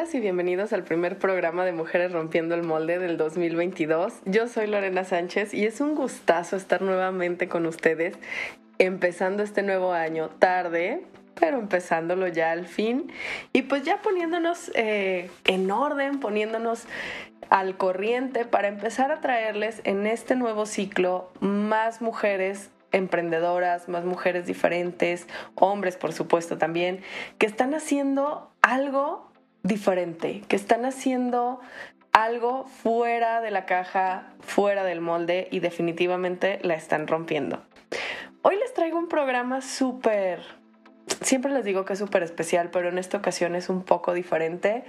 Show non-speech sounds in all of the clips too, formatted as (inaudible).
Y bienvenidos al primer programa de Mujeres Rompiendo el Molde del 2022. Yo soy Lorena Sánchez y es un gustazo estar nuevamente con ustedes empezando este nuevo año tarde, pero empezándolo ya al fin y pues ya poniéndonos eh, en orden, poniéndonos al corriente para empezar a traerles en este nuevo ciclo más mujeres emprendedoras, más mujeres diferentes, hombres por supuesto también, que están haciendo algo diferente, que están haciendo algo fuera de la caja, fuera del molde y definitivamente la están rompiendo. Hoy les traigo un programa súper, siempre les digo que es súper especial, pero en esta ocasión es un poco diferente.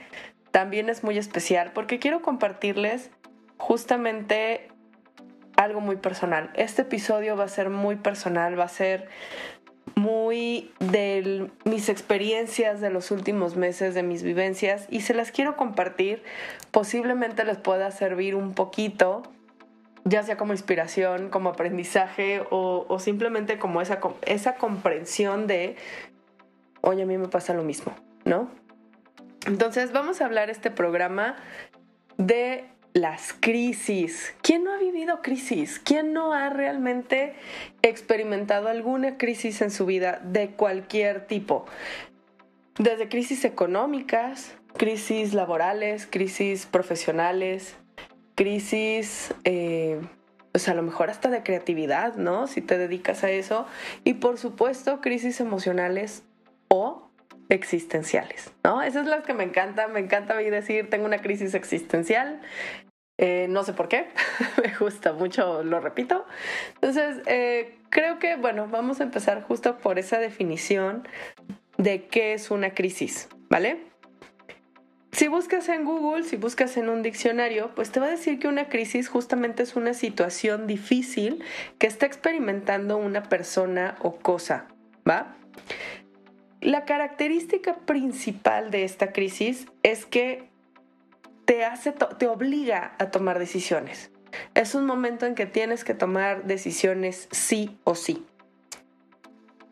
También es muy especial porque quiero compartirles justamente algo muy personal. Este episodio va a ser muy personal, va a ser muy de mis experiencias de los últimos meses, de mis vivencias, y se las quiero compartir. Posiblemente les pueda servir un poquito, ya sea como inspiración, como aprendizaje o, simplemente como esa, esa comprensión de, oye, a mí me pasa lo mismo, ¿no? Entonces vamos a hablar este programa de las crisis. ¿Quién no ha vivido crisis? ¿Quién no ha realmente experimentado alguna crisis en su vida de cualquier tipo? Desde crisis económicas, crisis laborales, crisis profesionales, crisis, eh, pues a lo mejor hasta de creatividad, ¿no? Si te dedicas a eso. Y por supuesto, crisis emocionales o existenciales, ¿no? Esas es las que me encanta, me encanta decir, tengo una crisis existencial, eh, no sé por qué, (laughs) me gusta mucho, lo repito. Entonces, eh, creo que, bueno, vamos a empezar justo por esa definición de qué es una crisis, ¿vale? Si buscas en Google, si buscas en un diccionario, pues te va a decir que una crisis justamente es una situación difícil que está experimentando una persona o cosa, ¿va? La característica principal de esta crisis es que te, hace te obliga a tomar decisiones. Es un momento en que tienes que tomar decisiones sí o sí.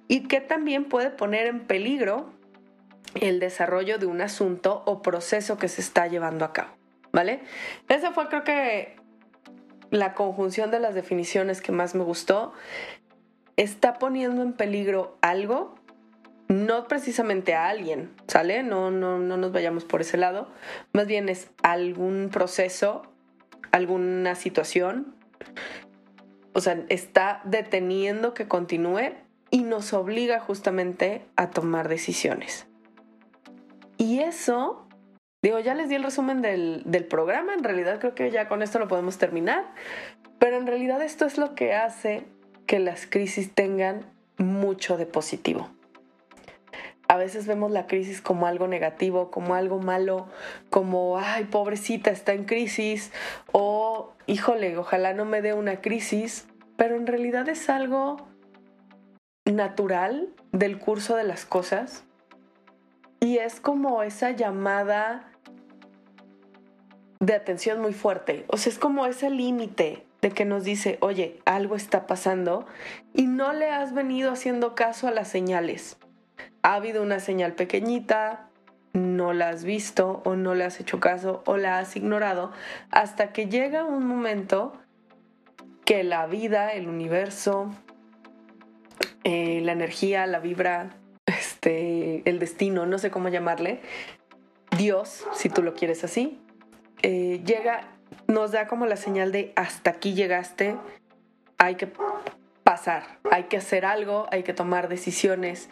Y que también puede poner en peligro el desarrollo de un asunto o proceso que se está llevando a cabo. ¿Vale? Esa fue creo que la conjunción de las definiciones que más me gustó. Está poniendo en peligro algo no precisamente a alguien, ¿sale? No, no, no nos vayamos por ese lado. Más bien es algún proceso, alguna situación. O sea, está deteniendo que continúe y nos obliga justamente a tomar decisiones. Y eso, digo, ya les di el resumen del, del programa, en realidad creo que ya con esto lo podemos terminar, pero en realidad esto es lo que hace que las crisis tengan mucho de positivo a veces vemos la crisis como algo negativo, como algo malo, como, ay, pobrecita, está en crisis, o, híjole, ojalá no me dé una crisis, pero en realidad es algo natural del curso de las cosas. Y es como esa llamada de atención muy fuerte, o sea, es como ese límite de que nos dice, oye, algo está pasando y no le has venido haciendo caso a las señales ha habido una señal pequeñita, no la has visto o no le has hecho caso o la has ignorado hasta que llega un momento que la vida, el universo, eh, la energía, la vibra, este, el destino, no sé cómo llamarle, Dios, si tú lo quieres así, eh, llega, nos da como la señal de hasta aquí llegaste, hay que pasar, hay que hacer algo, hay que tomar decisiones,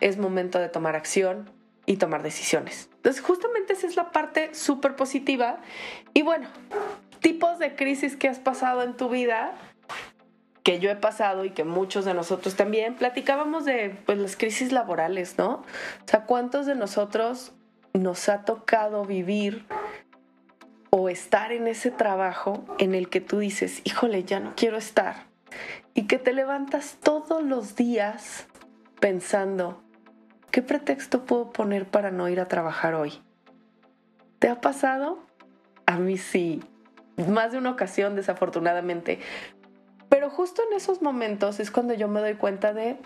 es momento de tomar acción y tomar decisiones. Entonces, justamente esa es la parte súper positiva. Y bueno, tipos de crisis que has pasado en tu vida, que yo he pasado y que muchos de nosotros también, platicábamos de pues, las crisis laborales, ¿no? O sea, ¿cuántos de nosotros nos ha tocado vivir o estar en ese trabajo en el que tú dices, híjole, ya no quiero estar. Y que te levantas todos los días pensando, ¿qué pretexto puedo poner para no ir a trabajar hoy? ¿Te ha pasado? A mí sí, más de una ocasión desafortunadamente. Pero justo en esos momentos es cuando yo me doy cuenta de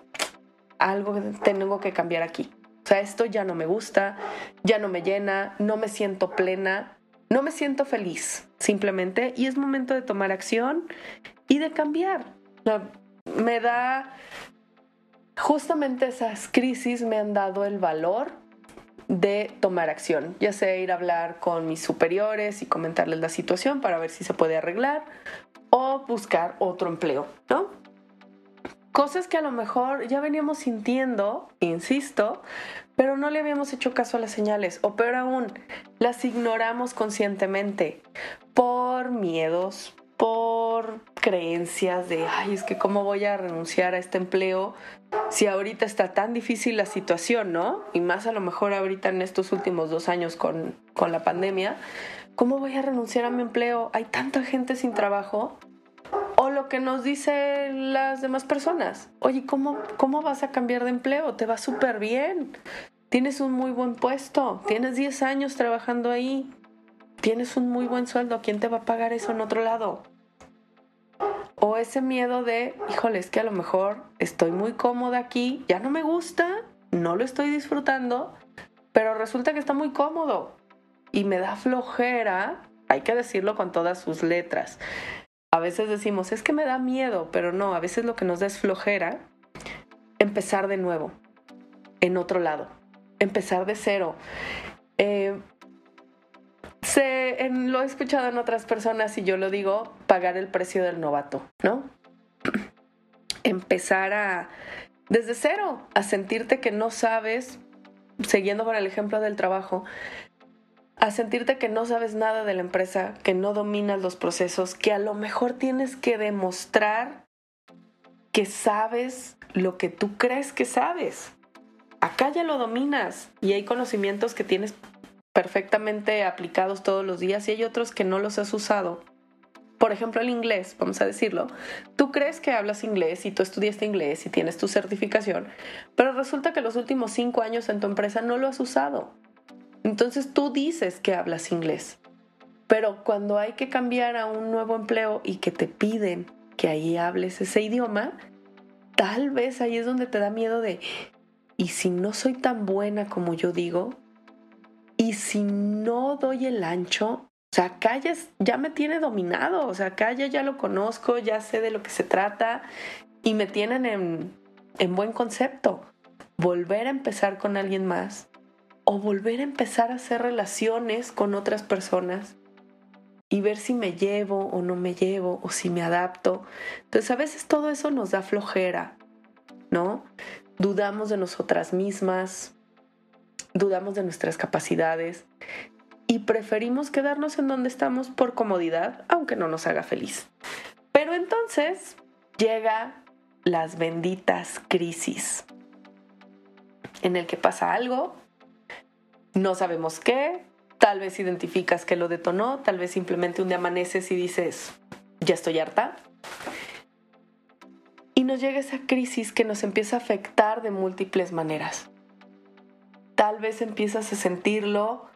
algo que tengo que cambiar aquí. O sea, esto ya no me gusta, ya no me llena, no me siento plena, no me siento feliz, simplemente. Y es momento de tomar acción y de cambiar. me da, justamente esas crisis me han dado el valor de tomar acción, ya sea ir a hablar con mis superiores y comentarles la situación para ver si se puede arreglar o buscar otro empleo, ¿no? Cosas que a lo mejor ya veníamos sintiendo, insisto, pero no le habíamos hecho caso a las señales, o peor aún, las ignoramos conscientemente por miedos, por creencias de, ay, es que cómo voy a renunciar a este empleo si ahorita está tan difícil la situación, ¿no? Y más a lo mejor ahorita en estos últimos dos años con, con la pandemia, ¿cómo voy a renunciar a mi empleo? Hay tanta gente sin trabajo o lo que nos dicen las demás personas. Oye, ¿cómo, cómo vas a cambiar de empleo? Te va súper bien. Tienes un muy buen puesto. Tienes 10 años trabajando ahí. Tienes un muy buen sueldo. ¿Quién te va a pagar eso en otro lado? O ese miedo de, híjole, es que a lo mejor estoy muy cómoda aquí, ya no me gusta, no lo estoy disfrutando, pero resulta que está muy cómodo y me da flojera, hay que decirlo con todas sus letras, a veces decimos, es que me da miedo, pero no, a veces lo que nos da es flojera empezar de nuevo, en otro lado, empezar de cero. Eh, lo he escuchado en otras personas y yo lo digo, pagar el precio del novato, ¿no? (clears throat) empezar a, desde cero, a sentirte que no sabes, siguiendo con el ejemplo del trabajo, a sentirte que no sabes nada de la empresa, que no dominas los procesos, que a lo mejor tienes que demostrar que sabes lo que tú crees que sabes. Acá ya lo dominas y hay conocimientos que tienes perfectamente aplicados todos los días y hay otros que no los has usado. Por ejemplo, el inglés, vamos a decirlo. Tú crees que hablas inglés y tú estudiaste inglés y tienes tu certificación, pero resulta que los últimos cinco años en tu empresa no lo has usado. Entonces tú dices que hablas inglés, pero cuando hay que cambiar a un nuevo empleo y que te piden que ahí hables ese idioma, tal vez ahí es donde te da miedo de, ¿y si no soy tan buena como yo digo? ¿Y si no doy el ancho? O sea, acá ya, me tiene dominado, o sea, acá ya, lo conozco, ya sé de lo que se trata y me tienen en, en buen concepto. Volver a empezar con alguien más o volver a empezar a hacer relaciones con otras personas y ver si me llevo o no me llevo o si me adapto. Entonces a veces todo eso nos da flojera, ¿no? Dudamos de nosotras mismas, dudamos de nuestras capacidades y preferimos quedarnos en donde estamos por comodidad, aunque no nos haga feliz. Pero entonces llega las benditas crisis, en el que pasa algo no sabemos qué, tal vez identificas que lo detonó, tal vez simplemente un día amaneces y dices, ya estoy harta. Y nos llega esa crisis que nos empieza a afectar de múltiples maneras. Tal vez empiezas a sentirlo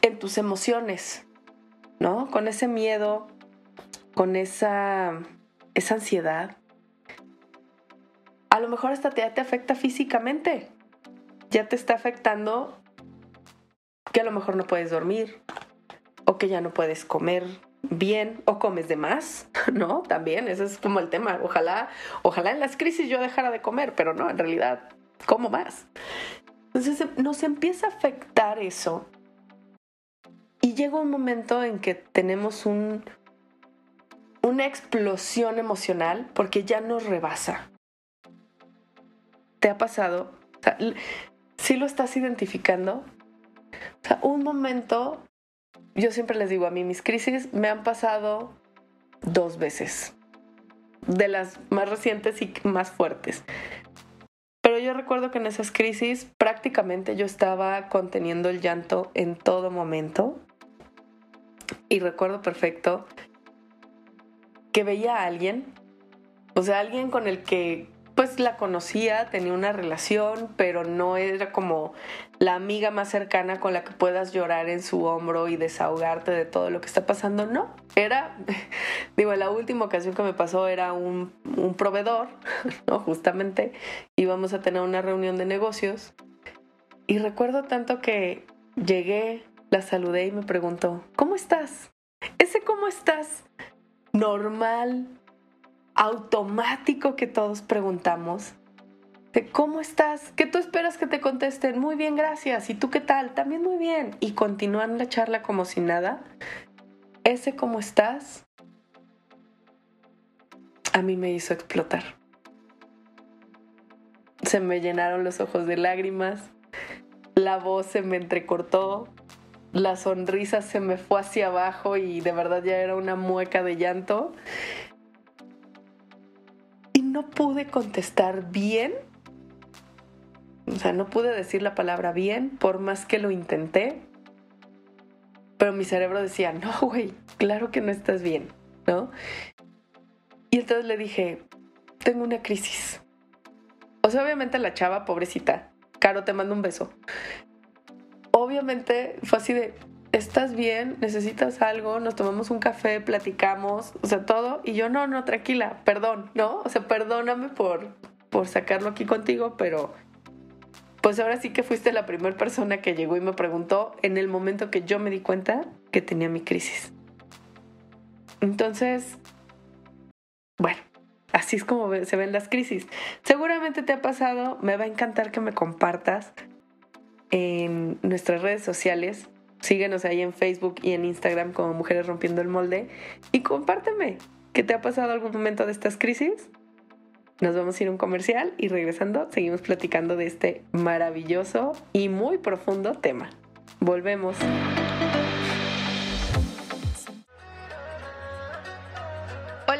en tus emociones, ¿no? Con ese miedo, con esa, esa ansiedad. A lo mejor hasta te, te afecta físicamente ya te está afectando que a lo mejor no puedes dormir o que ya no puedes comer bien o comes de más, (laughs) ¿no? También, ese es como el tema. Ojalá, ojalá en las crisis yo dejara de comer, pero no, en realidad como más. Entonces nos empieza a afectar eso y llega un momento en que tenemos un, una explosión emocional porque ya nos rebasa. ¿Te ha pasado? si lo estás identificando. O sea, un momento, yo siempre les digo a mí, mis crisis me han pasado dos veces, de las más recientes y más fuertes. Pero yo recuerdo que en esas crisis prácticamente yo estaba conteniendo el llanto en todo momento. y recuerdo perfecto que veía a alguien, o sea, alguien con el que pues la conocía, tenía una relación, pero no era como la amiga más cercana con la que puedas llorar en su hombro y desahogarte de todo lo que está pasando. No, era, (laughs) digo, la última ocasión que me pasó era un, proveedor, (laughs) ¿no? Justamente íbamos a tener una reunión de negocios y recuerdo tanto que llegué, la saludé y me preguntó, ¿cómo estás? Ese cómo estás normal, automático que todos preguntamos. Cómo estás, ¿qué tú esperas que te contesten? Muy bien, gracias. ¿Y tú qué tal? También muy bien. Y continúan la charla como si nada. Ese cómo estás a mí me hizo explotar. Se me llenaron los ojos de lágrimas, la voz se me entrecortó, la sonrisa se me fue hacia abajo y de verdad ya era una mueca de llanto no pude contestar bien. O sea, no pude decir la palabra bien por más que lo intenté. Pero mi cerebro decía, no, güey, claro que no estás bien, ¿no? Y entonces le dije, tengo una crisis. O sea, obviamente la chava, pobrecita, Caro, te mando un beso. Obviamente fue así de, ¿estás bien? ¿Necesitas algo? Nos tomamos un café, platicamos, o sea, todo. Y yo, no, no, tranquila, perdón, ¿no? O sea, perdóname por, por sacarlo aquí contigo, pero pues ahora sí que fuiste la primera persona que llegó y me preguntó en el momento que yo me di cuenta que tenía mi crisis. Entonces, bueno, así es como se ven las crisis. Seguramente te ha pasado, me va a encantar que me compartas en nuestras redes sociales Síguenos ahí en Facebook y en Instagram como Mujeres Rompiendo el Molde y compárteme qué te ha pasado algún momento de estas crisis. Nos vamos a ir a un comercial y regresando seguimos platicando de este maravilloso y muy profundo tema. Volvemos.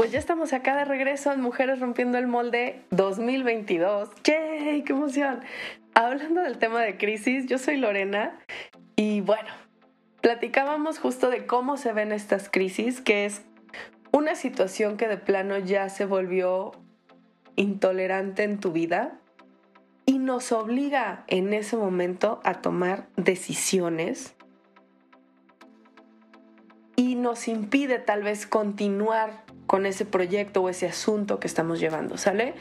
Pues ya estamos acá de regreso en Mujeres Rompiendo el Molde 2022. ¡Yay! ¡Qué emoción! Hablando del tema de crisis, yo soy Lorena y bueno, platicábamos justo de cómo se ven estas crisis, que es una situación que de plano ya se volvió intolerante en tu vida y nos obliga en ese momento a tomar decisiones y nos impide tal vez continuar con ese proyecto o ese asunto que estamos llevando, ¿sale?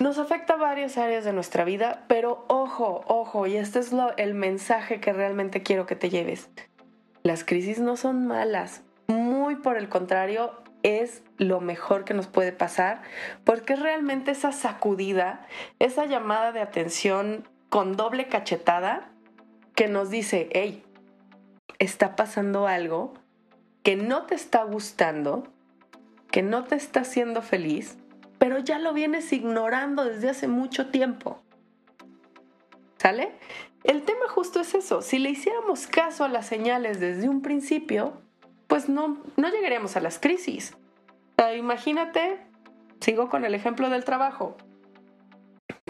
Nos afecta varias áreas de nuestra vida, pero ojo, ojo, y este es lo, el mensaje que realmente quiero que te lleves. Las crisis no son malas, muy por el contrario, es lo mejor que nos puede pasar, porque es realmente esa sacudida, esa llamada de atención con doble cachetada que nos dice, hey, está pasando algo que no te está gustando, que no te está haciendo feliz, pero ya lo vienes ignorando desde hace mucho tiempo. ¿Sale? El tema justo es eso. Si le hiciéramos caso a las señales desde un principio, pues no, no llegaríamos a las crisis. imagínate, sigo con el ejemplo del trabajo,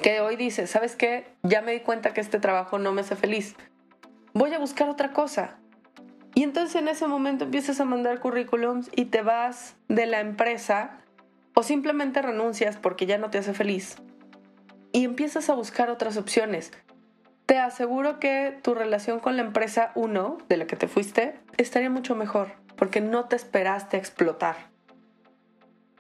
que hoy dices, ¿sabes qué? Ya me di cuenta que este trabajo no me hace feliz. Voy a buscar otra cosa. Y entonces en ese momento empiezas a mandar currículums y te vas de la empresa o simplemente renuncias porque ya no te hace feliz y empiezas a buscar otras opciones. Te aseguro que tu relación con la empresa 1 de la que te fuiste estaría mucho mejor porque no te esperaste a explotar.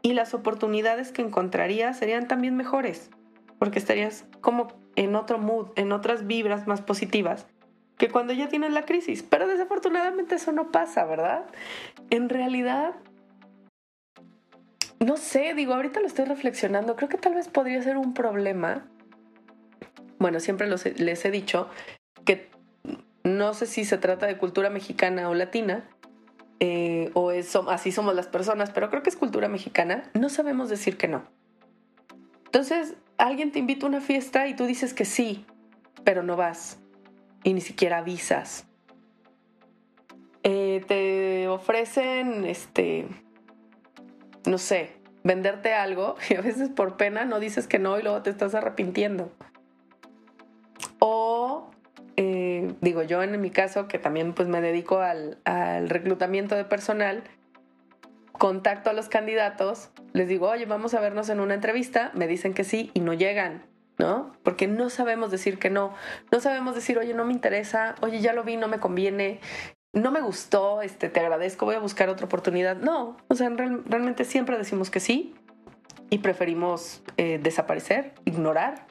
Y las oportunidades que encontrarías serían también mejores porque estarías como en otro mood, en otras vibras más positivas que cuando ya tienen la crisis. Pero desafortunadamente eso no pasa, ¿verdad? En realidad, no sé, digo, ahorita lo estoy reflexionando, creo que tal vez podría ser un problema. Bueno, siempre les he dicho que no sé si se trata de cultura mexicana o latina, eh, o es, así somos las personas, pero creo que es cultura mexicana, no sabemos decir que no. Entonces, alguien te invita a una fiesta y tú dices que sí, pero no vas y ni siquiera avisas. Eh, te ofrecen, este, no sé, venderte algo (laughs) y a veces por pena no dices que no y luego te estás arrepintiendo. O, eh, digo yo en mi caso, que también pues me dedico al, al reclutamiento de personal, contacto a los candidatos, les digo, oye, vamos a vernos en una entrevista, me dicen que sí y no llegan. ¿No? Porque no sabemos decir que no, no sabemos decir, oye, no me interesa, oye, ya lo vi, no me conviene, no me gustó, este, te agradezco, voy a buscar otra oportunidad. No, o sea, realmente siempre decimos que sí y preferimos eh, desaparecer, ignorar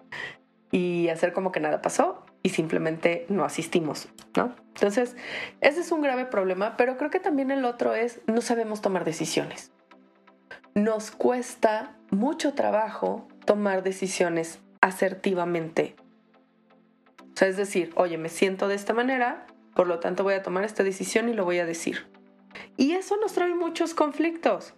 y hacer como que nada pasó y simplemente no asistimos, ¿no? Entonces, ese es un grave problema, pero creo que también el otro es no sabemos tomar decisiones. Nos cuesta mucho trabajo tomar decisiones asertivamente. O sea, es decir, oye, me siento de esta manera, por lo tanto, voy a tomar esta decisión y lo voy a decir. Y eso nos trae muchos conflictos.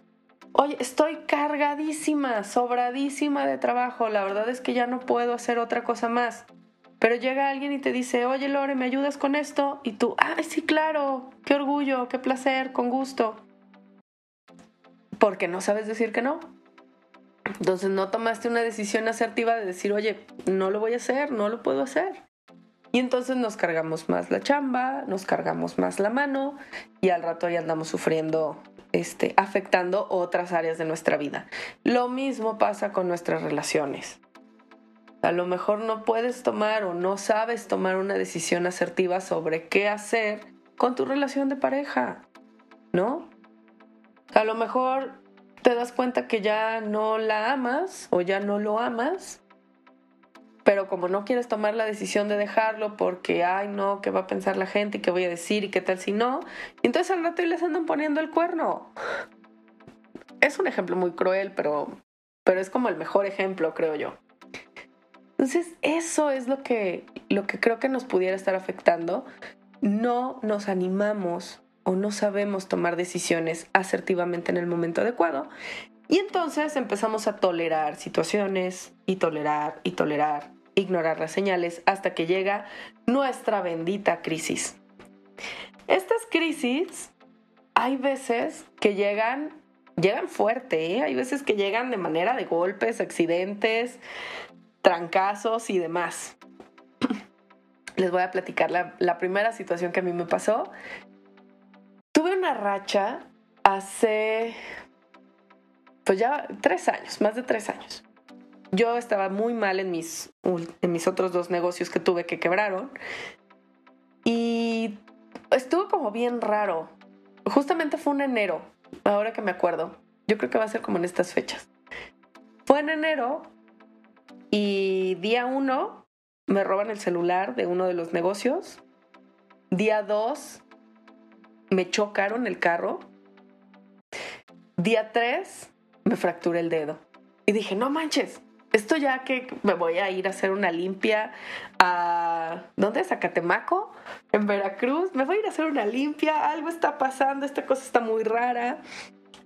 Oye, estoy cargadísima, sobradísima de trabajo. La verdad es que ya no puedo hacer otra cosa más. Pero llega alguien y te dice, oye Lore, ¿me ayudas con esto? Y tú, ay, sí, claro, qué orgullo, qué placer, con gusto. Porque no sabes decir que no. Entonces no tomaste una decisión asertiva de decir, oye, no lo voy a hacer, no lo puedo hacer. Y entonces nos cargamos más la chamba, nos cargamos más la mano y al rato ya andamos sufriendo, este, afectando otras áreas de nuestra vida. Lo mismo pasa con nuestras relaciones. A lo mejor no puedes tomar o no sabes tomar una decisión asertiva sobre qué hacer con tu relación de pareja, ¿no? A lo mejor te das cuenta que ya no la amas o ya no lo amas pero como no quieres tomar la decisión de dejarlo porque, ay, no, ¿qué va a pensar la gente? ¿Y qué voy a decir? ¿Y qué tal si no? Y entonces al rato les andan poniendo el cuerno. Es un ejemplo muy cruel, pero, pero es como el mejor ejemplo, creo yo. Entonces, eso es lo que, lo que creo que nos pudiera estar afectando. No nos animamos o no sabemos tomar decisiones asertivamente en el momento adecuado. Y entonces empezamos a tolerar situaciones y tolerar y tolerar, ignorar las señales hasta que llega nuestra bendita crisis. Estas crisis hay veces que llegan, llegan fuerte, ¿eh? hay veces que llegan de manera de golpes, accidentes, trancazos y demás. (clears throat) Les voy a platicar la, la primera situación que a mí me pasó. Tuve una racha hace pues ya tres años, más de tres años. Yo estaba muy mal en mis, en mis otros dos negocios que tuve que quebraron. Y estuvo como bien raro. Justamente fue un enero, ahora que me acuerdo. Yo creo que va a ser como en estas fechas. Fue en enero y día uno me roban el celular de uno de los negocios. Día dos me chocaron el carro. Día tres me fracturé el dedo. Y dije, no manches, esto ya que me voy a ir a hacer una limpia a... ¿Dónde es? A Catemaco, en Veracruz. Me voy a ir a hacer una limpia, algo está pasando, esta cosa está muy rara.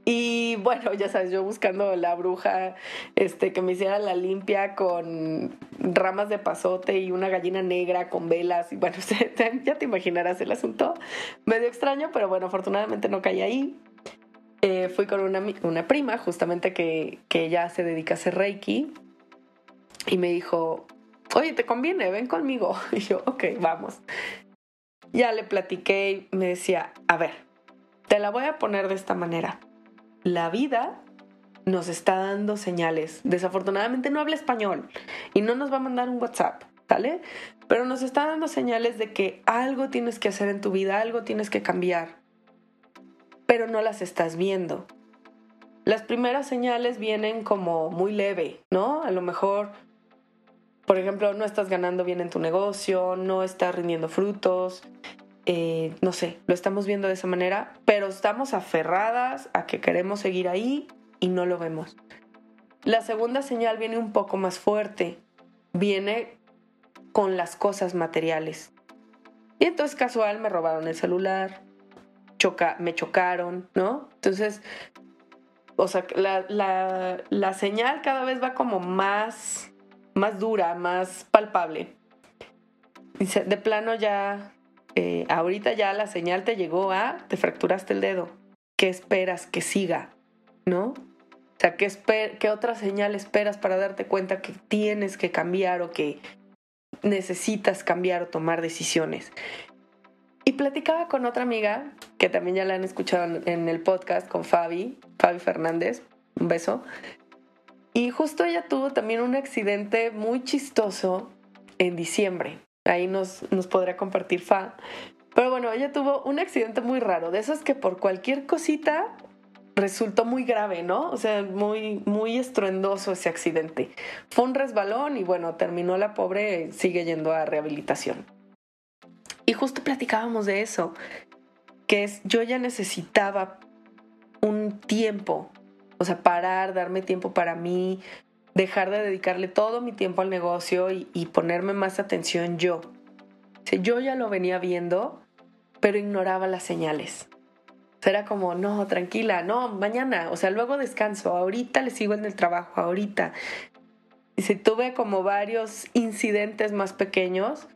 Y bueno, ya sabes, yo buscando la bruja este, que me hiciera la limpia con ramas de pasote y una gallina negra con velas. Y bueno, (laughs) ya te imaginarás el asunto. Medio extraño, pero bueno, afortunadamente no caí ahí. Eh, fui con una, una prima, justamente que, que ella se dedica a hacer Reiki, y me dijo, oye, ¿te conviene? Ven conmigo. (laughs) Y yo, ok, vamos. Ya le platiqué y me decía, a ver, te la voy a poner de esta manera. La vida nos está dando señales. Desafortunadamente no habla español y no nos va a mandar un WhatsApp, ¿sale? Pero nos está dando señales de que algo tienes que hacer en tu vida, algo tienes que cambiar pero no las estás viendo. Las primeras señales vienen como muy leve, ¿no? A lo mejor, por ejemplo, no estás ganando bien en tu negocio, no estás rindiendo frutos, eh, no sé, lo estamos viendo de esa manera, pero estamos aferradas a que queremos seguir ahí y no lo vemos. La segunda señal viene un poco más fuerte, viene con las cosas materiales. Y entonces casual me robaron el celular, choca, me chocaron, ¿no? Entonces, o sea, la, la, la señal cada vez va como más, más dura, más palpable. De plano ya, eh, ahorita ya la señal te llegó a, te fracturaste el dedo. ¿Qué esperas que siga? ¿No? O sea, ¿qué, ¿qué otra señal esperas para darte cuenta que tienes que cambiar o que necesitas cambiar o tomar decisiones? Y platicaba con otra amiga, que también ya la han escuchado en el podcast, con Fabi, Fabi Fernández, un beso. Y justo ella tuvo también un accidente muy chistoso en diciembre. Ahí nos, nos podrá compartir Fa. Pero bueno, ella tuvo un accidente muy raro, de esos que por cualquier cosita resultó muy grave, ¿no? O sea, muy, muy estruendoso ese accidente. Fue un resbalón y bueno, terminó la pobre, sigue yendo a rehabilitación. Y justo platicábamos de eso, que es, yo ya necesitaba un tiempo, o sea, parar, darme tiempo para mí, dejar de dedicarle todo mi tiempo al negocio y, ponerme más atención yo. yo ya lo venía viendo, pero ignoraba las señales. era como, no, tranquila, no, mañana, o sea, luego descanso, ahorita le sigo en el trabajo, ahorita. Y si tuve como varios incidentes más pequeños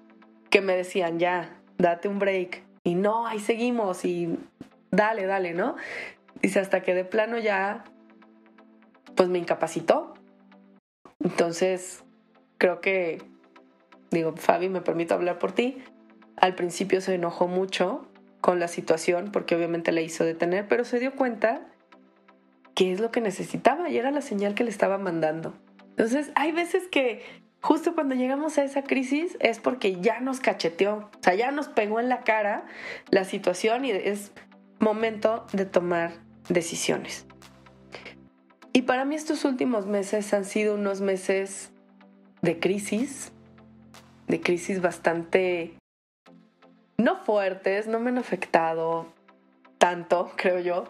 que me decían, ya, date un break. Y no, ahí seguimos y dale, dale, ¿no? Dice, hasta que de plano ya, pues me incapacitó. Entonces, creo que, digo, Fabi, me permito hablar por ti. Al principio se enojó mucho con la situación porque obviamente le hizo detener, pero se dio cuenta que es lo que necesitaba y era la señal que le estaba mandando. Entonces, hay veces que justo cuando llegamos a esa crisis es porque ya nos cacheteó, o sea, ya nos pegó en la cara la situación y es momento de tomar decisiones. Y para mí estos últimos meses han sido unos meses de crisis, de crisis bastante, no fuertes, no me han afectado tanto, (laughs) creo yo,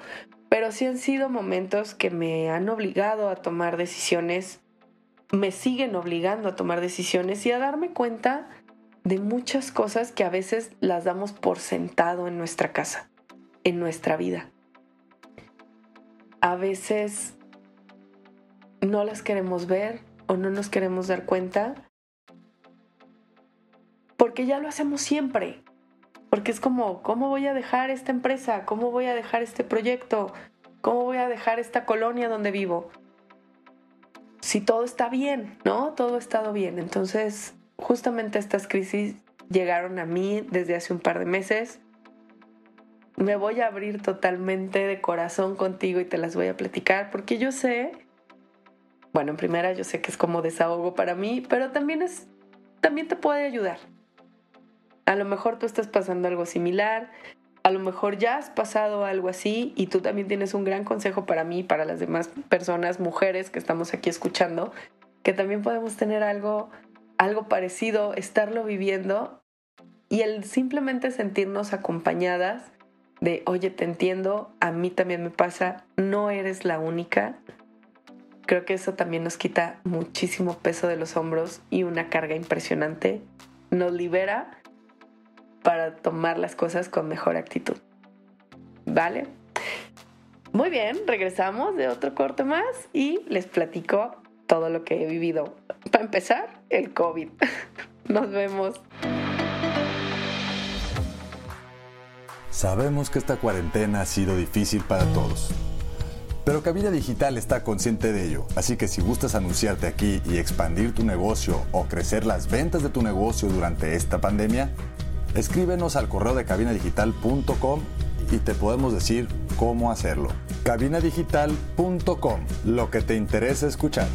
pero sí han sido momentos que me han obligado a tomar decisiones, me siguen obligando a tomar decisiones y a darme cuenta de muchas cosas que a veces las damos por sentado en nuestra casa, en nuestra vida. A veces no las queremos ver o no nos queremos dar cuenta porque ya lo hacemos siempre. Porque es como, ¿cómo voy a dejar esta empresa? ¿Cómo voy a dejar este proyecto? ¿Cómo voy a dejar esta colonia donde vivo? Si todo está bien, ¿no? Todo ha estado bien. Entonces, justamente estas crisis llegaron a mí desde hace un par de meses. Me voy a abrir totalmente de corazón contigo y te las voy a platicar porque yo sé bueno, en primera yo sé que es como desahogo para mí, pero también es también te puede ayudar. A lo mejor tú estás pasando algo similar, a lo mejor ya has pasado algo así y tú también tienes un gran consejo para mí para las demás personas, mujeres que estamos aquí escuchando, que también podemos tener algo algo parecido, estarlo viviendo y el simplemente sentirnos acompañadas de, "Oye, te entiendo, a mí también me pasa, no eres la única." Creo que eso también nos quita muchísimo peso de los hombros y una carga impresionante. Nos libera para tomar las cosas con mejor actitud. ¿Vale? Muy bien, regresamos de otro corte más y les platico todo lo que he vivido. Para empezar, el COVID. (laughs) Nos vemos. Sabemos que esta cuarentena ha sido difícil para todos. Pero Cabina Digital está consciente de ello, así que si gustas anunciarte aquí y expandir tu negocio o crecer las ventas de tu negocio durante esta pandemia, escríbenos al correo de cabinadigital.com y te podemos decir cómo hacerlo. cabinadigital.com, lo que te interesa escuchar.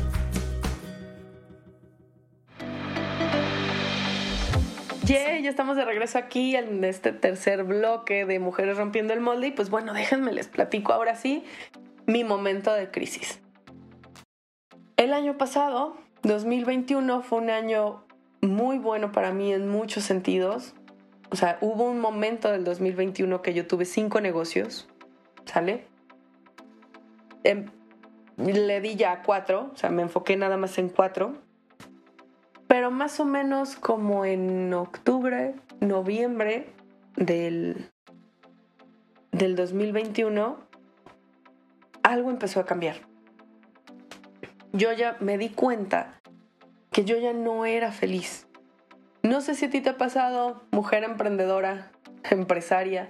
Yeah, ya estamos de regreso aquí en este tercer bloque de Mujeres Rompiendo el Molde y pues bueno, déjenme les platico ahora sí mi momento de crisis. El año pasado, 2021, fue un año muy bueno para mí en muchos sentidos. O sea, hubo un momento del 2021 que yo tuve cinco negocios, ¿sale? Em, le di ya cuatro, o sea, me enfoqué nada más en cuatro. Pero más o menos como en octubre, noviembre del, del 2021, algo empezó a cambiar. Yo ya me di cuenta que yo ya no era feliz. No sé si a ti te ha pasado, mujer emprendedora, (laughs) empresaria,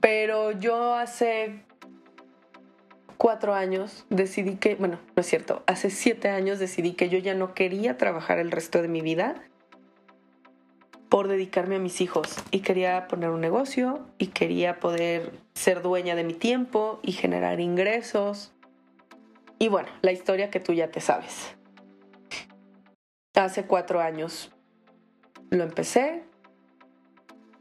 pero yo hace cuatro años decidí que, bueno, no es cierto, hace siete años decidí que yo ya no quería trabajar el resto de mi vida por dedicarme a mis hijos y quería poner un negocio y quería poder ser dueña de mi tiempo y generar ingresos. Y bueno, la historia que tú ya te sabes. Hace cuatro años lo empecé,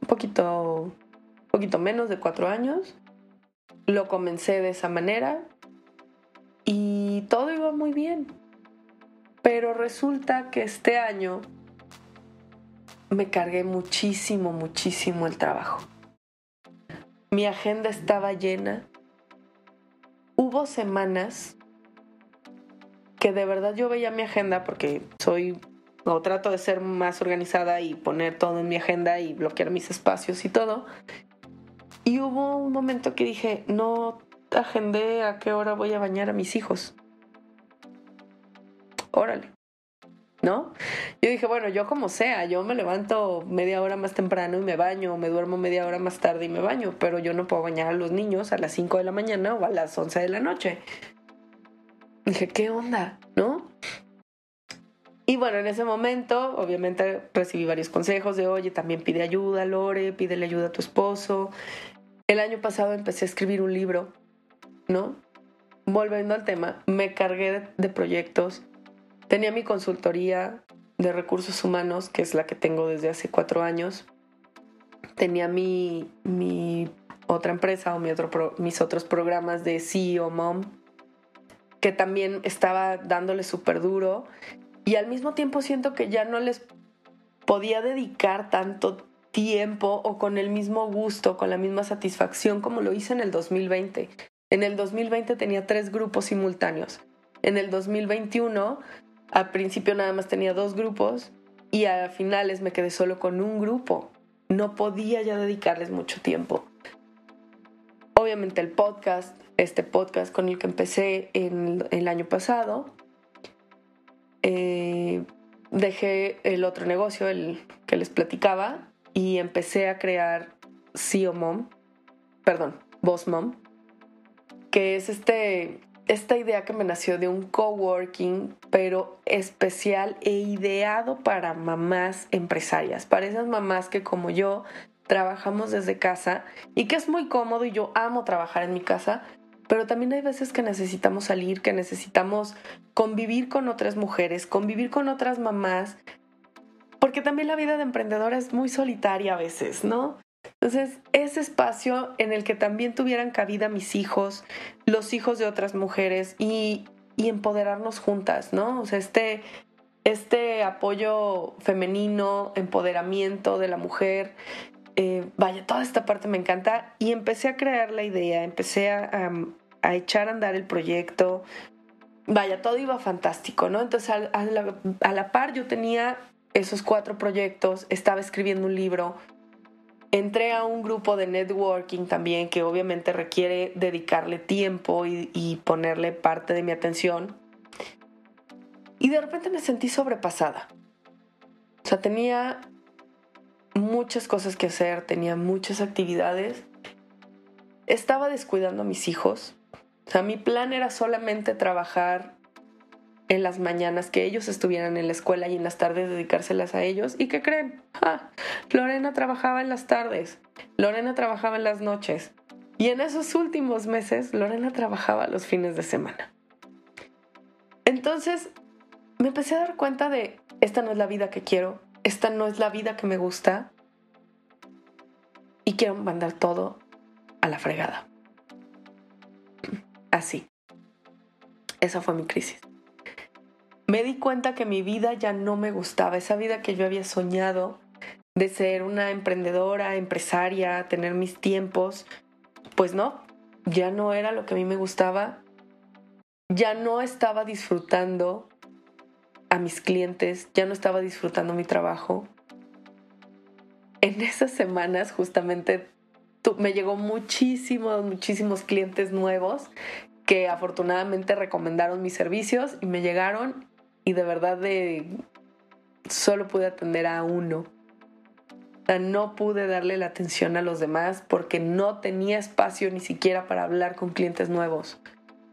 un poquito, un poquito menos de cuatro años. Lo comencé de esa manera y todo iba muy bien. Pero resulta que este año me cargué muchísimo, muchísimo el trabajo. Mi agenda estaba llena. Hubo semanas que de verdad yo veía mi agenda porque soy o trato de ser más organizada y poner todo en mi agenda y bloquear mis espacios y todo. Y hubo un momento que dije, no agendé a qué hora voy a bañar a mis hijos. Órale. ¿No? Yo dije, bueno, yo como sea, yo me levanto media hora más temprano y me baño, me duermo media hora más tarde y me baño, pero yo no puedo bañar a los niños a las 5 de la mañana o a las 11 de la noche. Dije, ¿qué onda? ¿No? Y bueno, en ese momento, obviamente, recibí varios consejos de, oye, también pide ayuda, Lore, pídele ayuda a tu esposo. El año pasado empecé a escribir un libro, ¿no? Volviendo al tema, me cargué de proyectos Tenía mi consultoría de recursos humanos, que es la que tengo desde hace cuatro años. Tenía mi, mi otra empresa o mi otro mis otros programas de CEO Mom, que también estaba dándole súper duro. Y al mismo tiempo siento que ya no les podía dedicar tanto tiempo o con el mismo gusto, con la misma satisfacción como lo hice en el 2020. En el 2020 tenía tres grupos simultáneos. En el 2021 al principio nada más tenía dos grupos y a finales me quedé solo con un grupo. No podía ya dedicarles mucho tiempo. Obviamente el podcast, este podcast con el que empecé en, el año pasado, eh, dejé el otro negocio, el que les platicaba, y empecé a crear CEO Mom, perdón, Boss Mom, que es este esta idea que me nació de un coworking, pero especial e ideado para mamás empresarias, para esas mamás que como yo trabajamos desde casa y que es muy cómodo y yo amo trabajar en mi casa, pero también hay veces que necesitamos salir, que necesitamos convivir con otras mujeres, convivir con otras mamás, porque también la vida de emprendedora es muy solitaria a veces, ¿no? Entonces, ese espacio en el que también tuvieran cabida mis hijos, los hijos de otras mujeres y, empoderarnos juntas, ¿no? O sea, este, este apoyo femenino, empoderamiento de la mujer, eh, vaya, toda esta parte me encanta y empecé a crear la idea, empecé a, echar a andar el proyecto, vaya, todo iba fantástico, ¿no? Entonces a, la, a la par yo tenía esos cuatro proyectos, estaba escribiendo un libro, entré a un grupo de networking también que obviamente requiere dedicarle tiempo y, ponerle parte de mi atención. Y de repente me sentí sobrepasada. O sea, tenía muchas cosas que hacer, tenía muchas actividades. Estaba descuidando a mis hijos. O sea, mi plan era solamente trabajar en las mañanas que ellos estuvieran en la escuela y en las tardes dedicárselas a ellos. ¿Y qué creen? Lorena trabajaba en las tardes, Lorena trabajaba en las noches. Y en esos últimos meses, Lorena trabajaba los fines de semana. Entonces, me empecé a dar cuenta de, esta no es la vida que quiero, esta no es la vida que me gusta, y quiero mandar todo a la fregada. Así. Esa fue mi crisis me di cuenta que mi vida ya no me gustaba, esa vida que yo había soñado de ser una emprendedora, empresaria, tener mis tiempos, pues no, ya no era lo que a mí me gustaba, ya no estaba disfrutando a mis clientes, ya no estaba disfrutando mi trabajo. en esas semanas justamente me llegó muchísimos, muchísimos clientes nuevos que afortunadamente recomendaron mis servicios y me llegaron y de verdad solo pude atender a uno. No pude darle la atención a los demás porque no tenía espacio ni siquiera para hablar con clientes nuevos.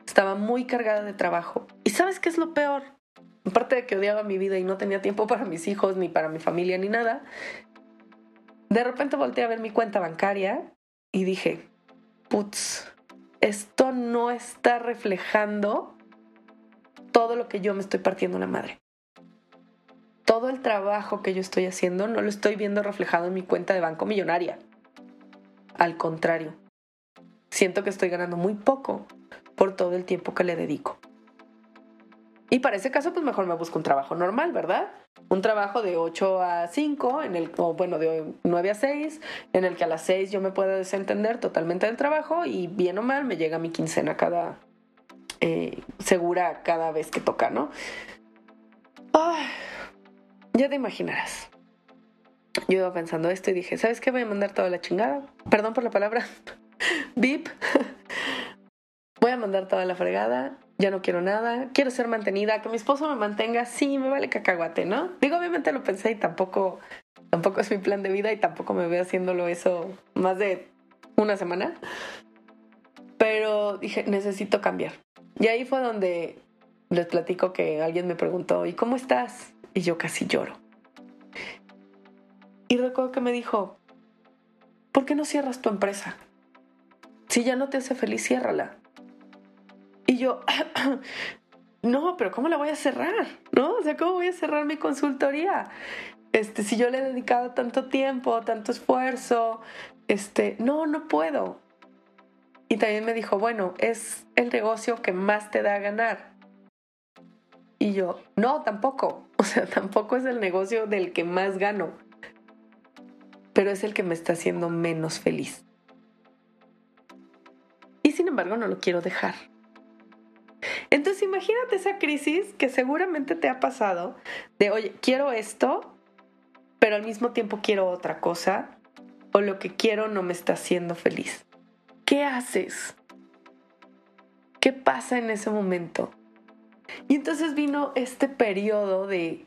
Estaba muy cargada de trabajo. ¿Y sabes qué es lo peor? Aparte de que odiaba mi vida y no tenía tiempo para mis hijos, ni para mi familia, ni nada, de repente volteé a ver mi cuenta bancaria y dije, putz, esto no está reflejando todo lo que yo me estoy partiendo la madre. Todo el trabajo que yo estoy haciendo no lo estoy viendo reflejado en mi cuenta de banco millonaria. Al contrario, siento que estoy ganando muy poco por todo el tiempo que le dedico. Y para ese caso, pues mejor me busco un trabajo normal, ¿verdad? Un trabajo de 8 a 5, en el, o bueno, de 9 a 6, en el que a las 6 yo me pueda desentender totalmente del trabajo y bien o mal me llega mi quincena cada, eh, segura cada vez que toca, ¿no? ya te imaginarás. Yo iba pensando esto y dije, ¿sabes qué? Voy a mandar toda la chingada. Perdón por la palabra. (laughs) Bip. Voy a mandar toda la fregada ya no quiero nada, quiero ser mantenida, que mi esposo me mantenga, sí, me vale cacahuate, ¿no? Digo, obviamente lo pensé y tampoco, tampoco es mi plan de vida y tampoco me veo haciéndolo eso más de una semana. Pero dije, necesito cambiar. Y ahí fue donde les platico que alguien me preguntó, ¿y cómo estás? Y yo casi lloro. Y recuerdo que me dijo, ¿por qué no cierras tu empresa? Si ya no te hace feliz, ciérrala. Y yo, (clears throat) no, pero ¿cómo la voy a cerrar? ¿No? O sea, ¿cómo voy a cerrar mi consultoría? Este, si yo le he dedicado tanto tiempo, tanto esfuerzo, este, no, no puedo. Y también me dijo, bueno, es el negocio que más te da a ganar. Y yo, no, tampoco. (laughs) O sea, tampoco es el negocio del que más gano. Pero es el que me está haciendo menos feliz. Y sin embargo, no lo quiero dejar. Entonces imagínate esa crisis que seguramente te ha pasado de, oye, quiero esto, pero al mismo tiempo quiero otra cosa, o lo que quiero no me está haciendo feliz. ¿Qué haces? ¿Qué pasa en ese momento? Y entonces vino este periodo de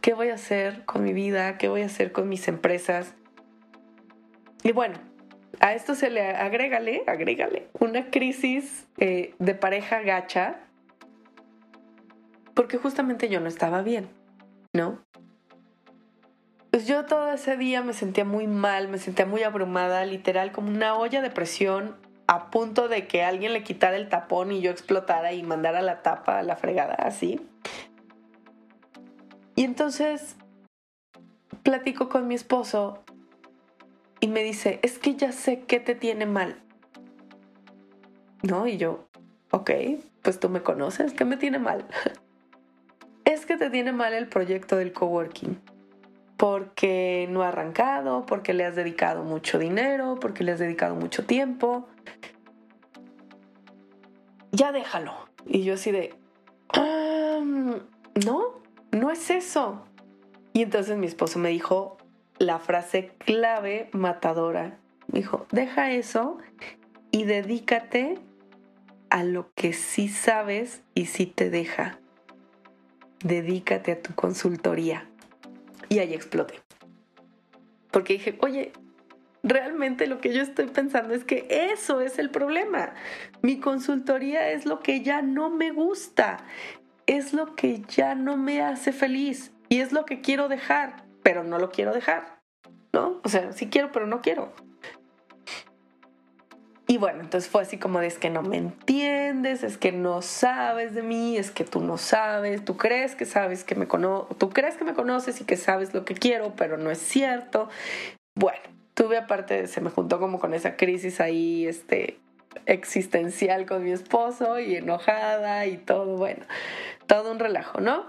qué voy a hacer con mi vida, qué voy a hacer con mis empresas. Y bueno, a esto se le agrégale, agrégale, una crisis eh, de pareja gacha, porque justamente yo no estaba bien, ¿no? Pues yo todo ese día me sentía muy mal, me sentía muy abrumada, literal como una olla de presión a punto de que alguien le quitara el tapón y yo explotara y mandara la tapa a la fregada, así. Y entonces platico con mi esposo y me dice, es que ya sé qué te tiene mal. ¿No? Y yo, ok, pues tú me conoces, ¿qué me tiene mal? (laughs) es que te tiene mal el proyecto del coworking. Porque no ha arrancado, porque le has dedicado mucho dinero, porque le has dedicado mucho tiempo. Ya déjalo. Y yo así de, no, no es eso. Y entonces mi esposo me dijo, la frase clave matadora. Dijo, deja eso y dedícate a lo que sí sabes y sí te deja. Dedícate a tu consultoría. Y ahí exploté. Porque dije, oye, realmente lo que yo estoy pensando es que eso es el problema. Mi consultoría es lo que ya no me gusta, es lo que ya no me hace feliz y es lo que quiero dejar pero no lo quiero dejar, ¿no? O sea, sí quiero, pero no quiero. Y bueno, entonces fue así como de es que no me entiendes, es que no sabes de mí, es que tú no sabes, tú crees que sabes que me conoces, tú crees que me conoces y que sabes lo que quiero, pero no es cierto. Bueno, tuve aparte, se me juntó como con esa crisis ahí, este, existencial con mi esposo y enojada y todo, bueno, todo un relajo, ¿no?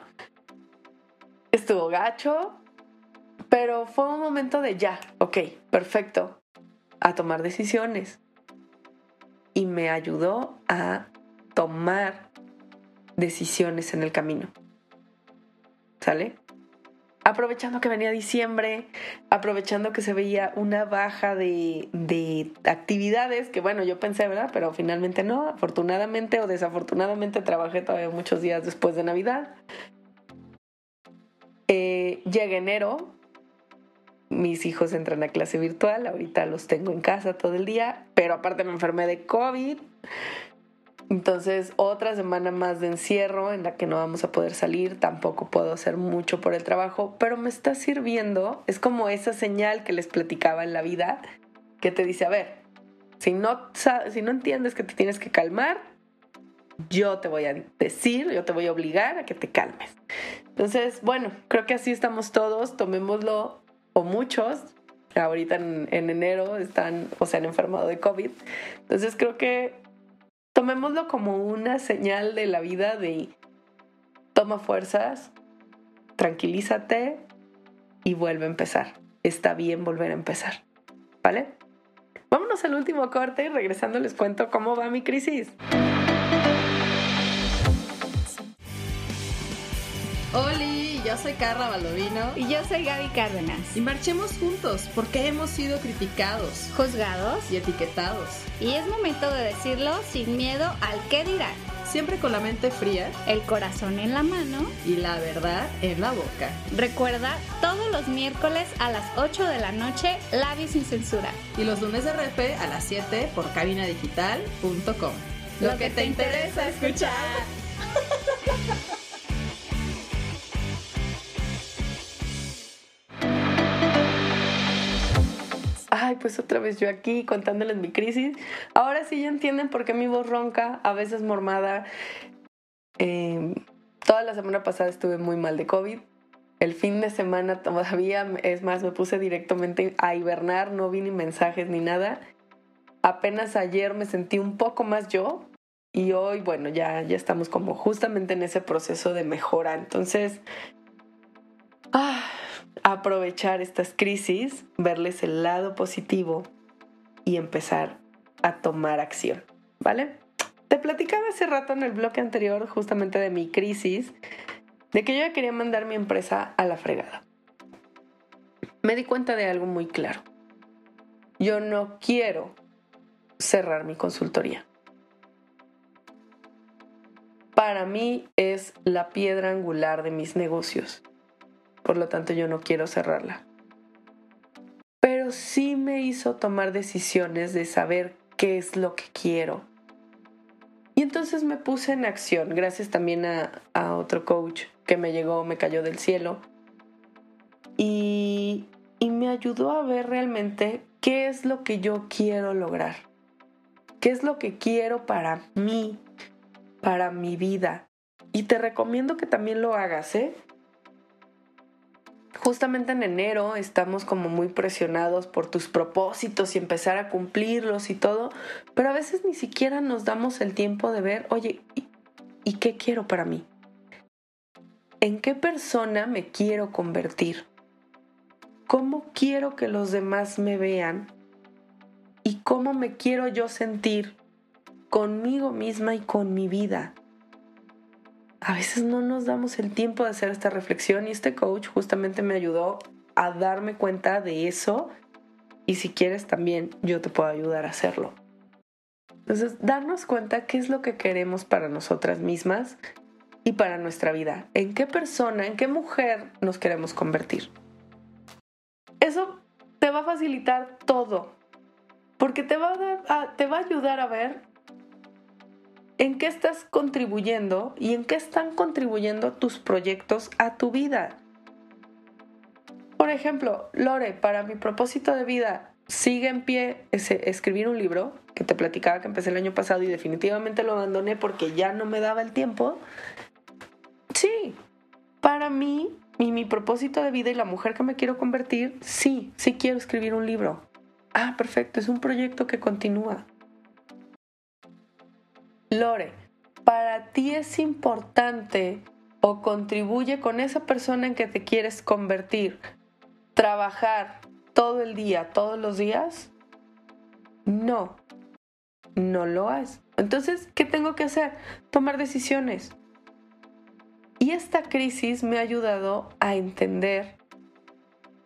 Estuvo gacho, pero fue un momento de ya, ok, perfecto, a tomar decisiones. Y me ayudó a tomar decisiones en el camino. ¿Sale? aprovechando que venía diciembre, aprovechando que se veía una baja de, de, actividades, que bueno, yo pensé, ¿verdad? Pero finalmente no, afortunadamente o desafortunadamente trabajé todavía muchos días después de Navidad. Eh, llega enero, mis hijos entran a clase virtual, ahorita los tengo en casa todo el día, pero aparte me enfermé de COVID. Entonces, otra semana más de encierro en la que no vamos a poder salir, tampoco puedo hacer mucho por el trabajo, pero me está sirviendo, es como esa señal que les platicaba en la vida, que te dice, a ver, si no, si no entiendes que te tienes que calmar, yo te voy a decir, yo te voy a obligar a que te calmes. Entonces, bueno, creo que así estamos todos, tomémoslo, muchos, ahorita en, en enero están o se han enfermado de COVID. Entonces creo que tomémoslo como una señal de la vida de toma fuerzas, tranquilízate y vuelve a empezar. Está bien volver a empezar. ¿Vale? Vámonos al último corte y regresando les cuento cómo va mi crisis. Oli, yo soy Carla Baldovino. Y yo soy Gaby Cárdenas. Y marchemos juntos porque hemos sido criticados, juzgados y etiquetados. Y es momento de decirlo sin miedo al qué dirán. Siempre con la mente fría, el corazón en la mano y la verdad en la boca. Recuerda, todos los miércoles a las 8 de la noche, Labios sin censura. Y los lunes de repe a las 7 por cabinadigital.com. Lo, que, te, interesa escuchar. (laughs) ay, pues otra vez yo aquí contándoles mi crisis. Ahora sí ya entienden por qué mi voz ronca, a veces mormada. Em, toda la semana pasada estuve muy mal de COVID. El fin de semana todavía, es más, me puse directamente a hibernar, no vi ni mensajes ni nada. Apenas ayer me sentí un poco más yo y hoy, bueno, ya, ya estamos como justamente en ese proceso de mejora. Entonces, ah, aprovechar estas crisis, verles el lado positivo y empezar a tomar acción, ¿vale? Te platicaba hace rato en el bloque anterior justamente de mi crisis, de que yo ya quería mandar mi empresa a la fregada. Me di cuenta de algo muy claro. Yo no quiero cerrar mi consultoría. Para mí es la piedra angular de mis negocios por lo tanto yo no quiero cerrarla. Pero sí me hizo tomar decisiones de saber qué es lo que quiero. Y entonces me puse en acción, gracias también a, otro coach que me llegó, me cayó del cielo. Y, y me ayudó a ver realmente qué es lo que yo quiero lograr. ¿Qué es lo que quiero para mí, para mi vida? Y te recomiendo que también lo hagas, ¿eh? Justamente en enero estamos como muy presionados por tus propósitos y empezar a cumplirlos y todo, pero a veces ni siquiera nos damos el tiempo de ver, oye, ¿y, qué quiero para mí? ¿En qué persona me quiero convertir? ¿Cómo quiero que los demás me vean? ¿Y cómo me quiero yo sentir conmigo misma y con mi vida? A veces no nos damos el tiempo de hacer esta reflexión y este coach justamente me ayudó a darme cuenta de eso y si quieres también yo te puedo ayudar a hacerlo. Entonces, darnos cuenta qué es lo que queremos para nosotras mismas y para nuestra vida. ¿En qué persona, en qué mujer nos queremos convertir? Eso te va a facilitar todo, porque te va a, te va a ayudar a ver en qué estás contribuyendo y en qué están contribuyendo tus proyectos a tu vida. Por ejemplo, Lore, para mi propósito de vida, sigue en pie ese, escribir un libro, que te platicaba que empecé el año pasado y definitivamente lo abandoné porque ya no me daba el tiempo. Sí, para mí y mi propósito de vida y la mujer que me quiero convertir, sí, sí quiero escribir un libro. Ah, perfecto, es un proyecto que continúa. Lore, para ti es importante o contribuye con esa persona en que te quieres convertir, trabajar todo el día, todos los días? No, no lo haces. Entonces, ¿qué tengo que hacer? Tomar decisiones. Y esta crisis me ha ayudado a entender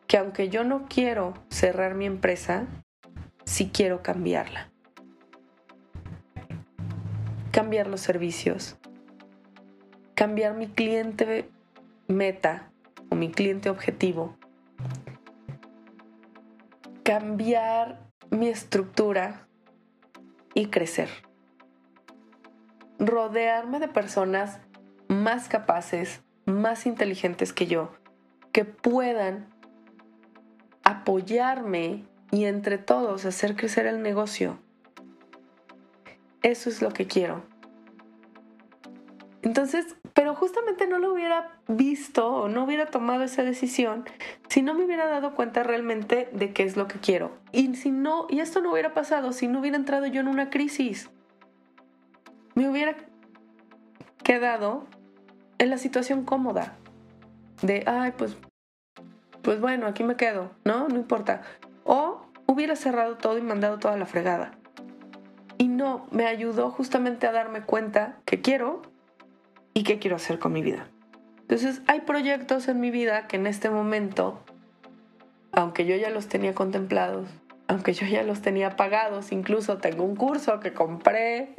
que aunque yo no quiero cerrar mi empresa, sí quiero cambiarla. Cambiar los servicios, cambiar mi cliente meta o mi cliente objetivo, cambiar mi estructura y crecer. Rodearme de personas más capaces, más inteligentes que yo, que puedan apoyarme y entre todos hacer crecer el negocio. Eso es lo que quiero. Entonces, pero justamente no lo hubiera visto o no hubiera tomado esa decisión si no me hubiera dado cuenta realmente de qué es lo que quiero. Y si no, y esto no hubiera pasado si no hubiera entrado yo en una crisis. Me hubiera quedado en la situación cómoda de, ay, pues, pues bueno, aquí me quedo, ¿no? No importa. O hubiera cerrado todo y mandado toda la fregada. Y no, me ayudó justamente a darme cuenta que quiero y qué quiero hacer con mi vida. Entonces, hay proyectos en mi vida que en este momento, aunque yo ya los tenía contemplados, aunque yo ya los tenía pagados, incluso tengo un curso que compré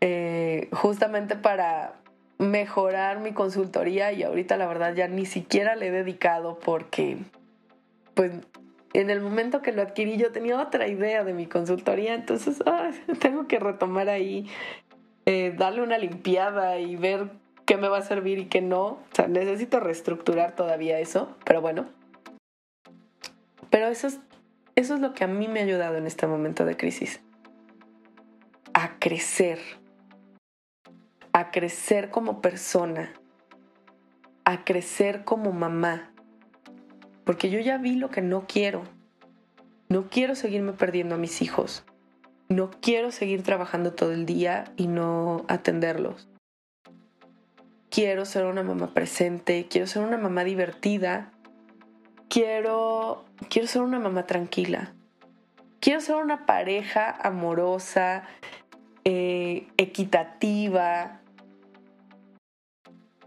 eh, justamente para mejorar mi consultoría y ahorita la verdad ya ni siquiera le he dedicado porque pues en el momento que lo adquirí yo tenía otra idea de mi consultoría, entonces (laughs) tengo que retomar ahí, eh, darle una limpiada y ver qué me va a servir y qué no. O sea, necesito reestructurar todavía eso, pero bueno. Pero eso es, eso es lo que a mí me ha ayudado en este momento de crisis. A crecer a crecer como persona, a crecer como mamá. Porque yo ya vi lo que no quiero. No quiero seguirme perdiendo a mis hijos. No quiero seguir trabajando todo el día y no atenderlos. Quiero ser una mamá presente, quiero ser una mamá divertida, quiero, quiero ser una mamá tranquila. Quiero ser una pareja amorosa, eh, equitativa,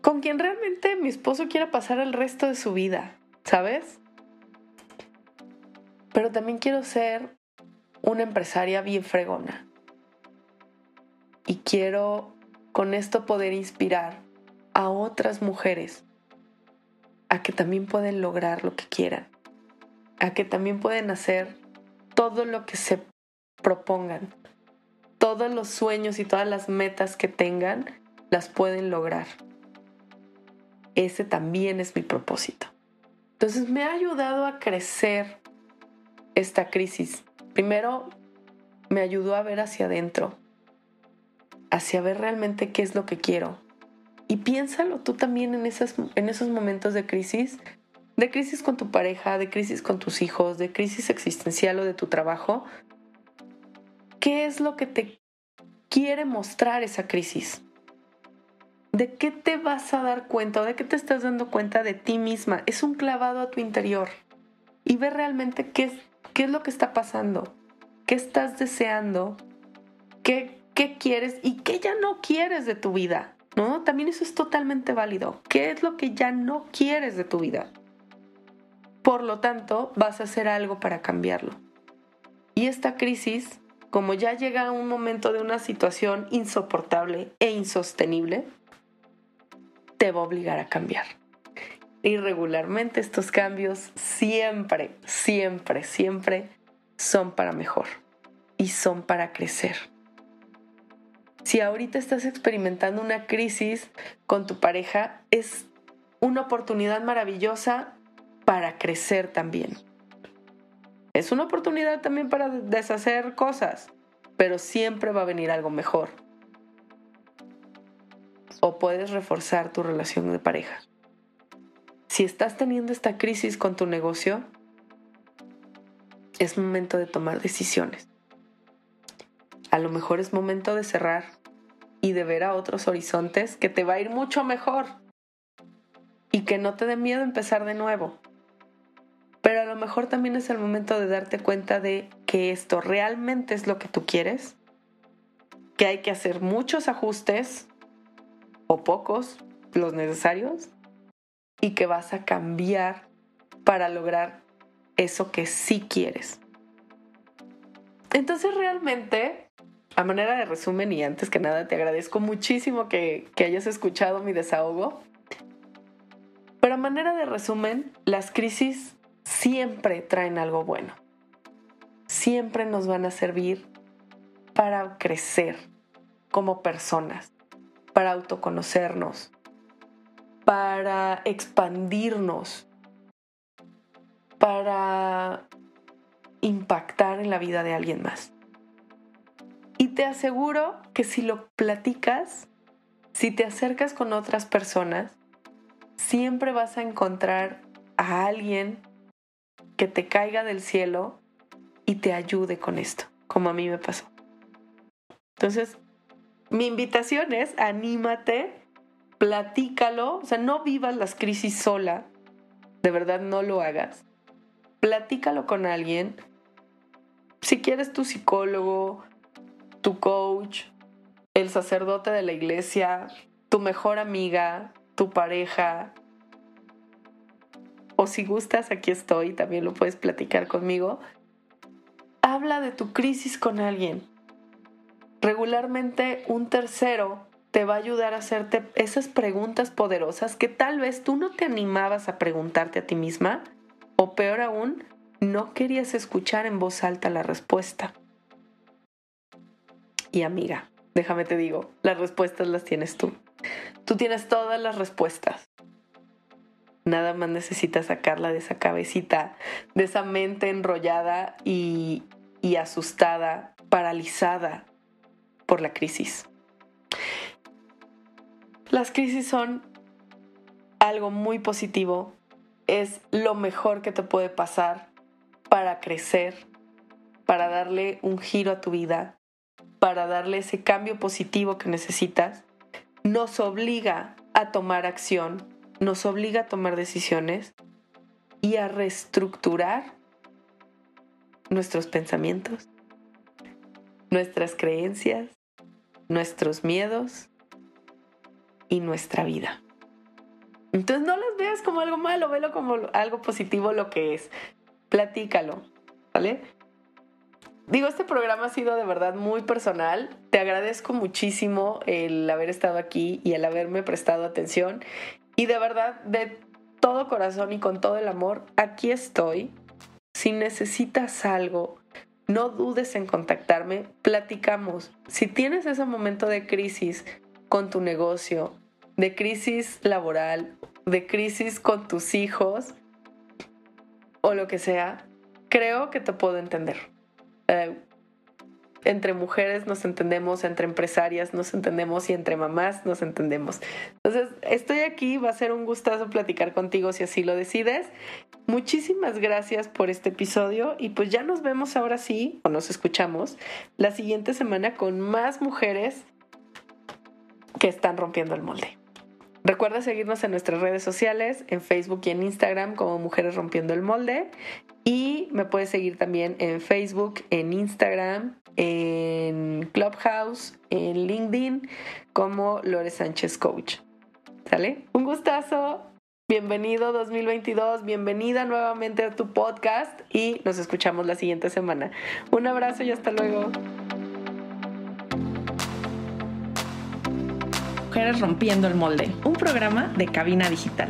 con quien realmente mi esposo quiera pasar el resto de su vida, ¿sabes? Pero también quiero ser una empresaria bien fregona. Y quiero con esto poder inspirar a otras mujeres a que también pueden lograr lo que quieran, a que también pueden hacer todo lo que se propongan, todos los sueños y todas las metas que tengan, las pueden lograr ese también es mi propósito. Entonces me ha ayudado a crecer esta crisis. Primero, me ayudó a ver hacia adentro, hacia ver realmente qué es lo que quiero. Y piénsalo tú también en, en esos momentos de crisis, de crisis con tu pareja, de crisis con tus hijos, de crisis existencial o de tu trabajo. ¿Qué es lo que te quiere mostrar esa crisis? ¿De qué te vas a dar cuenta o de qué te estás dando cuenta de ti misma? Es un clavado a tu interior y ve realmente qué es, qué es lo que está pasando, qué estás deseando, qué, qué quieres y qué ya no quieres de tu vida. ¿No? También eso es totalmente válido. ¿Qué es lo que ya no quieres de tu vida? Por lo tanto, vas a hacer algo para cambiarlo. Y esta crisis, como ya llega a un momento de una situación insoportable e insostenible, te va a obligar a cambiar. Y regularmente estos cambios siempre, siempre, siempre son para mejor y son para crecer. Si ahorita estás experimentando una crisis con tu pareja, es una oportunidad maravillosa para crecer también. Es una oportunidad también para deshacer cosas, pero siempre va a venir algo mejor o puedes reforzar tu relación de pareja. Si estás teniendo esta crisis con tu negocio, es momento de tomar decisiones. A lo mejor es momento de cerrar y de ver a otros horizontes que te va a ir mucho mejor y que no te dé miedo empezar de nuevo. Pero a lo mejor también es el momento de darte cuenta de que esto realmente es lo que tú quieres, que hay que hacer muchos ajustes o pocos, los necesarios y que vas a cambiar para lograr eso que sí quieres. Entonces realmente, a manera de resumen y antes que nada, te agradezco muchísimo que, que hayas escuchado mi desahogo. Pero a manera de resumen, las crisis siempre traen algo bueno. Siempre nos van a servir para crecer como personas, para autoconocernos, para expandirnos, para impactar en la vida de alguien más. Y te aseguro que si lo platicas, si te acercas con otras personas, siempre vas a encontrar a alguien que te caiga del cielo y te ayude con esto, como a mí me pasó. Entonces, mi invitación es, anímate, platícalo, o sea, no vivas las crisis sola, de verdad no lo hagas. Platícalo con alguien. Si quieres tu psicólogo, tu coach, el sacerdote de la iglesia, tu mejor amiga, tu pareja, o si gustas, aquí estoy, también lo puedes platicar conmigo. Habla de tu crisis con alguien. Regularmente un tercero te va a ayudar a hacerte esas preguntas poderosas que tal vez tú no te animabas a preguntarte a ti misma o peor aún, no querías escuchar en voz alta la respuesta. Y amiga, déjame te digo, las respuestas las tienes tú. Tú tienes todas las respuestas. Nada más necesitas sacarla de esa cabecita, de esa mente enrollada y, y asustada, paralizada por la crisis. Las crisis son algo muy positivo, es lo mejor que te puede pasar para crecer, para darle un giro a tu vida, para darle ese cambio positivo que necesitas. Nos obliga a tomar acción nos obliga a tomar decisiones y a reestructurar nuestros pensamientos, nuestras creencias, nuestros miedos y nuestra vida. Entonces no las veas como algo malo, velo como algo positivo lo que es. Platícalo, ¿vale? Digo, este programa ha sido de verdad muy personal. Te agradezco muchísimo el haber estado aquí y el haberme prestado atención. Y de verdad, de todo corazón y con todo el amor, aquí estoy. Si necesitas algo, no dudes en contactarme, platicamos. Si tienes ese momento de crisis con tu negocio, de crisis laboral, de crisis con tus hijos o lo que sea, creo que te puedo entender. Eh, entre mujeres nos entendemos, entre empresarias nos entendemos y entre mamás nos entendemos. Entonces, estoy aquí, va a ser un gustazo platicar contigo si así lo decides. Muchísimas gracias por este episodio y pues ya nos vemos ahora sí, o nos escuchamos, la siguiente semana con más mujeres que están rompiendo el molde. Recuerda seguirnos en nuestras redes sociales, en Facebook y en Instagram como Mujeres Rompiendo el Molde. Y me puedes seguir también en Facebook, en Instagram, en Clubhouse, en LinkedIn como Lore Sánchez Coach. ¿Sale? Un gustazo. Bienvenido 2022, bienvenida nuevamente a tu podcast y nos escuchamos la siguiente semana. Un abrazo y hasta luego. Mujeres Rompiendo el Molde, un programa de cabina digital.